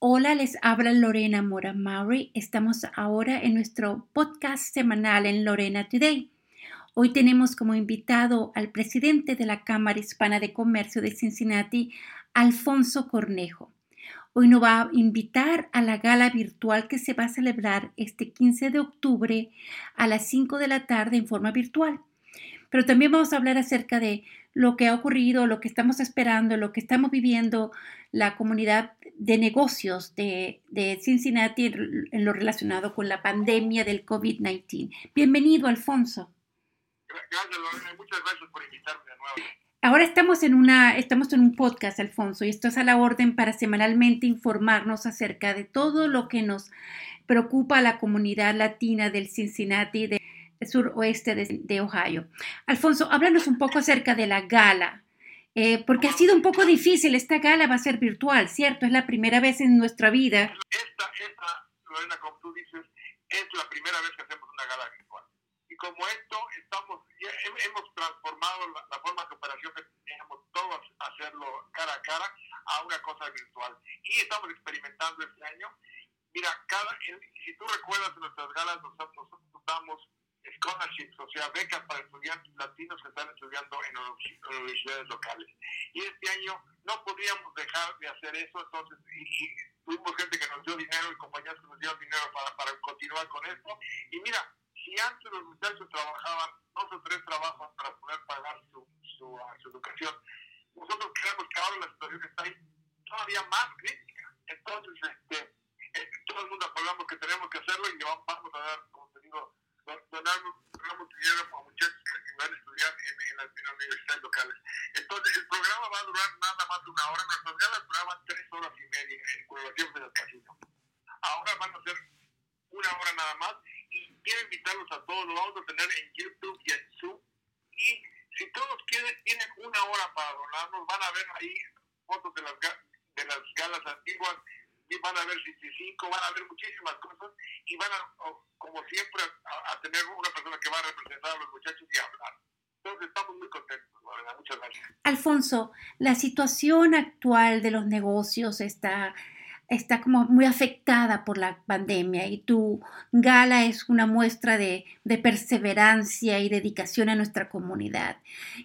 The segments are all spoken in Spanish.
Hola, les habla Lorena Mora Maury. Estamos ahora en nuestro podcast semanal en Lorena Today. Hoy tenemos como invitado al presidente de la Cámara Hispana de Comercio de Cincinnati, Alfonso Cornejo. Hoy nos va a invitar a la gala virtual que se va a celebrar este 15 de octubre a las 5 de la tarde en forma virtual. Pero también vamos a hablar acerca de lo que ha ocurrido, lo que estamos esperando, lo que estamos viviendo la comunidad de negocios de, Cincinnati en, lo relacionado con la pandemia del COVID-19. Bienvenido, Alfonso. Gracias, Lorena. Muchas gracias por invitarme de nuevo. Ahora estamos en, una, estamos en un podcast, Alfonso, y esto es a la orden para semanalmente informarnos acerca de todo lo que nos preocupa a la comunidad latina del Cincinnati, del suroeste de Ohio. Alfonso, háblanos un poco acerca de la gala eh, porque ha sido un poco difícil. Esta gala va a ser virtual, ¿cierto? Es la primera vez en nuestra vida. Esta, esta, Lorena, como tú dices, es la primera vez que hacemos una gala virtual. Y como esto, estamos, hemos transformado la, forma de operación que teníamos todos hacerlo cara a cara a una cosa virtual. Y estamos experimentando este año. Mira, cada, si tú recuerdas nuestras galas, nosotros damos scholarships, o sea, becas para estudiantes latinos que están estudiando en universidades locales. Y este año no podíamos dejar de hacer eso, entonces, y, tuvimos gente que nos dio dinero y compañías que nos dieron dinero para, para continuar con esto. Y mira, si antes los muchachos trabajaban dos o tres trabajos para poder pagar su, su, uh, educación, nosotros creemos que ahora la situación está ahí todavía más crítica. Entonces, este, eh, todo el mundo hablamos que tenemos que hacerlo y vamos a dar, donamos, dinero a muchachos que van a estudiar en, en, las, universidades locales. Entonces, el programa va a durar nada más de una hora. Nuestras galas duraban tres horas y media en colaboración del casino. Ahora van a ser una hora nada más y quiero invitarlos a todos. Lo vamos a tener en YouTube y en Zoom. Y si todos quieren, tienen una hora para donarnos, van a ver ahí fotos de las, de las galas antiguas van a haber 65, van a haber muchísimas cosas y van a, como siempre, a, tener una persona que va a representar a los muchachos y hablar. Entonces estamos muy contentos, verdad. Muchas gracias. Alfonso, la situación actual de los negocios está está como muy afectada por la pandemia y tu gala es una muestra de, de, perseverancia y dedicación a nuestra comunidad.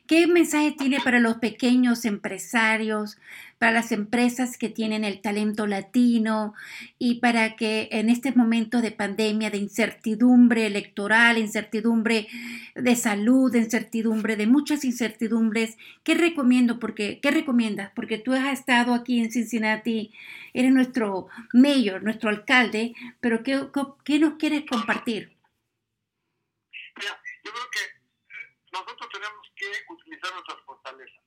¿Qué mensaje tiene para los pequeños empresarios, para las empresas que tienen el talento latino y para que en este momento de pandemia, de incertidumbre electoral, incertidumbre de salud, incertidumbre de muchas incertidumbres, ¿qué recomiendo? Porque, ¿Qué recomiendas? Porque tú has estado aquí en Cincinnati, eres nuestro mayor, nuestro alcalde, pero ¿qué, qué nos quieres compartir? Mira, yo creo que nosotros tenemos que utilizar nuestras fortalezas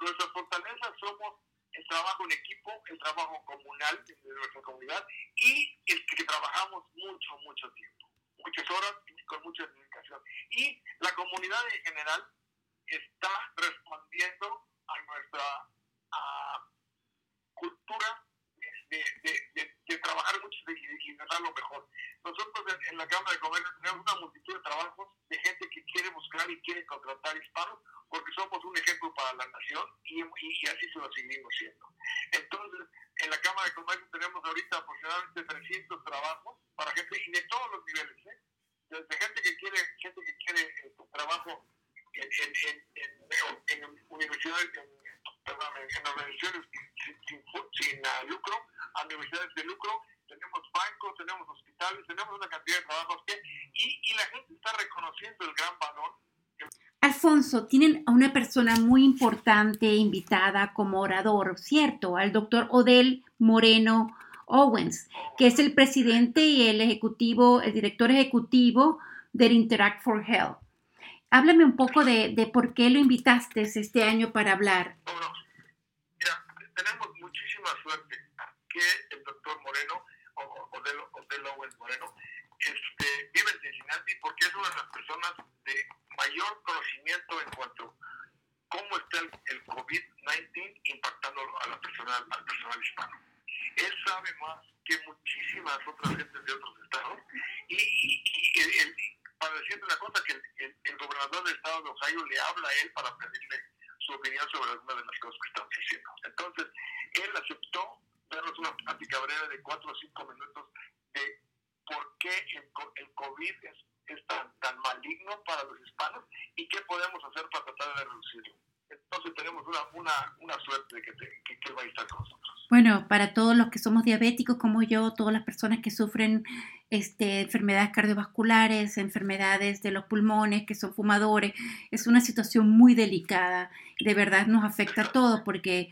Nuestras fortalezas somos el trabajo en equipo, el trabajo comunal de nuestra comunidad y el que trabajamos mucho, mucho tiempo, muchas horas y con mucha dedicación. Y la comunidad en general está respondiendo a nuestra cultura de, de, de, trabajar mucho y, de lo mejor. Nosotros en, en, la Cámara de Comercio tenemos una multitud de trabajos de gente que quiere buscar y quiere contratar hispanos porque somos un ejemplo para la nación y, y, así se lo seguimos siendo. Entonces, en la Cámara de Comercio tenemos ahorita aproximadamente 300 trabajos para gente y de todos los niveles, ¿eh? desde gente que quiere, gente que quiere eh, trabajo en, en, en, en universidades, perdón, en, organizaciones sin, sin, lucro, a universidades de lucro, tenemos bancos, tenemos hospitales, tenemos una cantidad de trabajos que, y, y la gente está reconociendo el gran valor Alfonso, tienen a una persona muy importante invitada como orador, ¿cierto? Al doctor Odell Moreno Owens, que es el presidente y el ejecutivo, el director ejecutivo del Interact for Health. Háblame un poco de, por qué lo invitaste este año para hablar. Mira, tenemos muchísima suerte que el doctor Moreno, Odell, Odell Owens Moreno, este, vive en Cincinnati porque es una de las personas mayor conocimiento en cuanto a cómo está el, COVID-19 impactando a la personal, al personal hispano. Él sabe más que muchísimas otras gentes de otros estados y, y, para decirte una cosa, que el, gobernador del estado de Ohio le habla a él para pedirle su opinión sobre algunas de las cosas que estamos haciendo. Entonces, él aceptó darnos una plática breve de cuatro o cinco minutos de por qué el, el COVID es, es tan, tan maligno para los hispanos y qué podemos hacer para tratar de reducirlo. Entonces tenemos una, una, una suerte de que, que, que, va a estar con nosotros. Bueno, para todos los que somos diabéticos como yo, todas las personas que sufren este, enfermedades cardiovasculares, enfermedades de los pulmones, que son fumadores, es una situación muy delicada. De verdad nos afecta a todos porque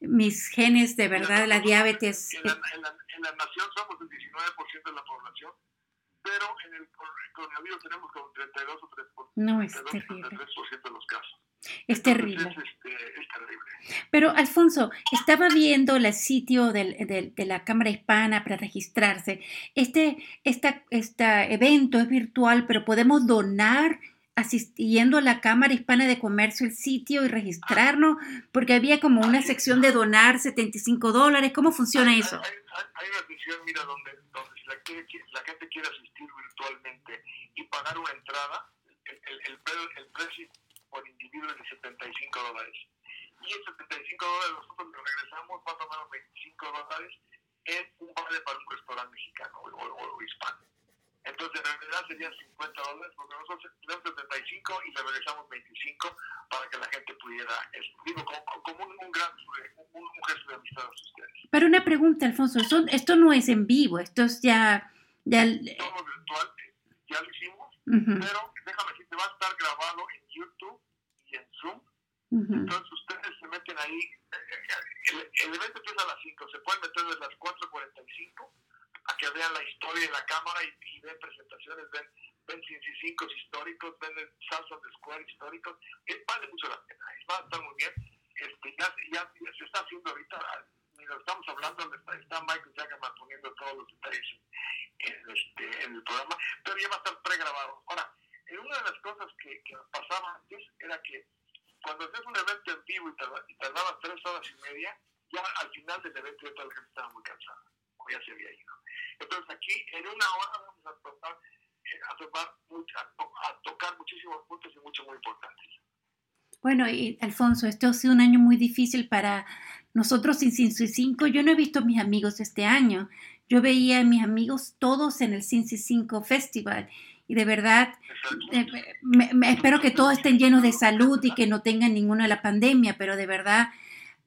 mis genes de verdad de la diabetes... En la, en la, en la nación somos el 19% de la población, pero en el coronavirus tenemos como 32 o 3%, no, es 32, terrible. 33% de los casos. Es terrible. Entonces, es, este, es, terrible. Pero, Alfonso, estaba viendo el sitio del, del, de la Cámara Hispana para registrarse. Este, esta, este evento es virtual, pero podemos donar asistiendo a la Cámara Hispana de Comercio el sitio y registrarnos, porque había como una sección de donar 75 dólares. ¿Cómo funciona eso? Hay, hay, hay, una sección, mira, donde, donde la, la, gente quiere asistir virtualmente y pagar una entrada, el, el, precio por individuo es de 75 dólares. Y esos 75 dólares nosotros regresamos más o menos 25 dólares en un vale para un restaurante mexicano o, o hispano. Entonces, en realidad serían 50 dólares, porque nosotros tenemos 75 y le regresamos 25 para que la gente pudiera, digo, como, como un, un, gran, un, un, gesto de amistad a ustedes. Pero una pregunta, Alfonso, esto, esto no es en vivo, esto es ya... ya... Todo virtual, ya lo hicimos, uh -huh. pero déjame decirte, va a estar grabado en YouTube y en Zoom. Uh -huh. Entonces, ustedes se meten ahí, el, el evento empieza a las 5, se pueden meter desde las 4.45 a que vean la historia de la cámara y, y ven presentaciones, ven, ven cinco históricos, ven salsas de square históricos, eh, vale mucho la pena, va a estar muy bien. Este, ya, ya, ya, se está haciendo ahorita, mientras estamos hablando, está, está Michael Jackman poniendo todos los detalles en, este, en el programa, pero ya va a estar pregrabado. Ahora, eh, una de las cosas que, que pasaba antes era que cuando hacías un evento en vivo y, y tardabas tres horas y media, ya al final del evento ya toda la gente estaba muy cansada, o ya se había ido. Entonces aquí en una hora vamos a tocar, eh, a, mucha, a, tocar muchísimos puntos y muchos muy importantes. Bueno, y Alfonso, este ha sido un año muy difícil para nosotros Cincy 5. Yo no he visto a mis amigos este año. Yo veía a mis amigos todos en el Cincy 5 Festival y de verdad eh, me, me, espero que todos estén llenos de salud y que no tengan ninguna de la pandemia, pero de verdad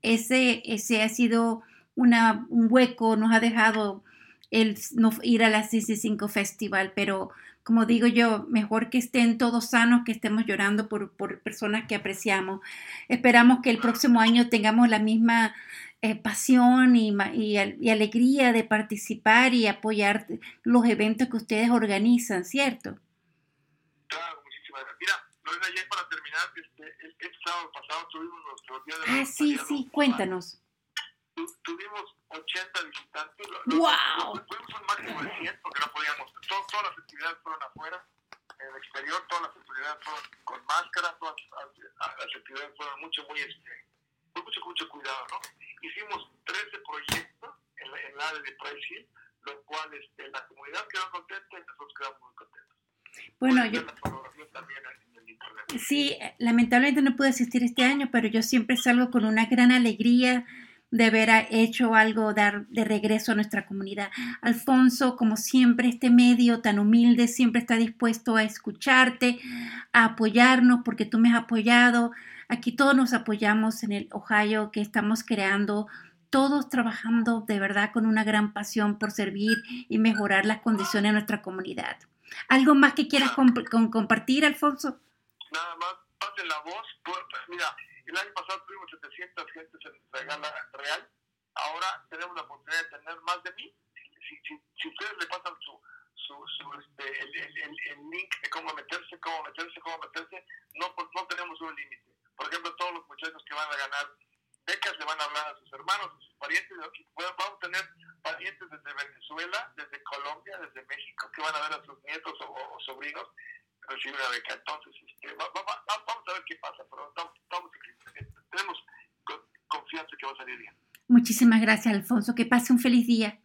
ese, ese ha sido una, un hueco, nos ha dejado el no ir a la CC5 Festival, pero como digo yo, mejor que estén todos sanos, que estemos llorando por, por personas que apreciamos. Esperamos que el próximo año tengamos la misma eh, pasión y, y, y, alegría de participar y apoyar los eventos que ustedes organizan, ¿cierto? Claro, muchísimas gracias. Mira, Lorena, para terminar, este, este sábado pasado tuvimos nuestro día de Ah, sí, sí, cuéntanos tuvimos 80 visitantes. ¡Wow! Fuimos un máximo de 100 porque no podíamos. Todo, todas las actividades fueron afuera, en el exterior, todas las actividades fueron con máscara, todas las actividades fueron mucho, muy, este, con mucho, mucho cuidado, ¿no? Hicimos 13 proyectos en, en el área de Price lo cual este, la comunidad quedó contenta y nosotros quedamos muy contentos. Bueno, yo... Sí, lamentablemente no pude asistir este año, pero yo siempre salgo con una gran alegría de haber hecho algo dar de regreso a nuestra comunidad. Alfonso, como siempre, este medio tan humilde siempre está dispuesto a escucharte, a apoyarnos, porque tú me has apoyado. Aquí todos nos apoyamos en el Ohio que estamos creando, todos trabajando de verdad con una gran pasión por servir y mejorar las condiciones de nuestra comunidad. ¿Algo más que quieras con compartir, Alfonso? Nada más, pase la voz. Mira, el año pasado tuvimos 700 gentes en nuestra gala real. Ahora tenemos la oportunidad de tener más de mil. Si, si, si ustedes le pasan su, su, su este, el, el, el, link de cómo meterse, cómo meterse, cómo meterse, no, pues, no tenemos un límite. Por ejemplo, todos los muchachos que van a ganar becas le van a hablar a sus hermanos, a sus parientes. Vamos a tener parientes desde Venezuela, desde Colombia, desde México, que van a ver a sus nietos o sobrinos recibir una beca. Entonces, este, va, va, va, vamos a ver qué pasa, pero estamos, estamos, tenemos confianza que va a salir bien. Muchísimas gracias, Alfonso. Que pase un feliz día.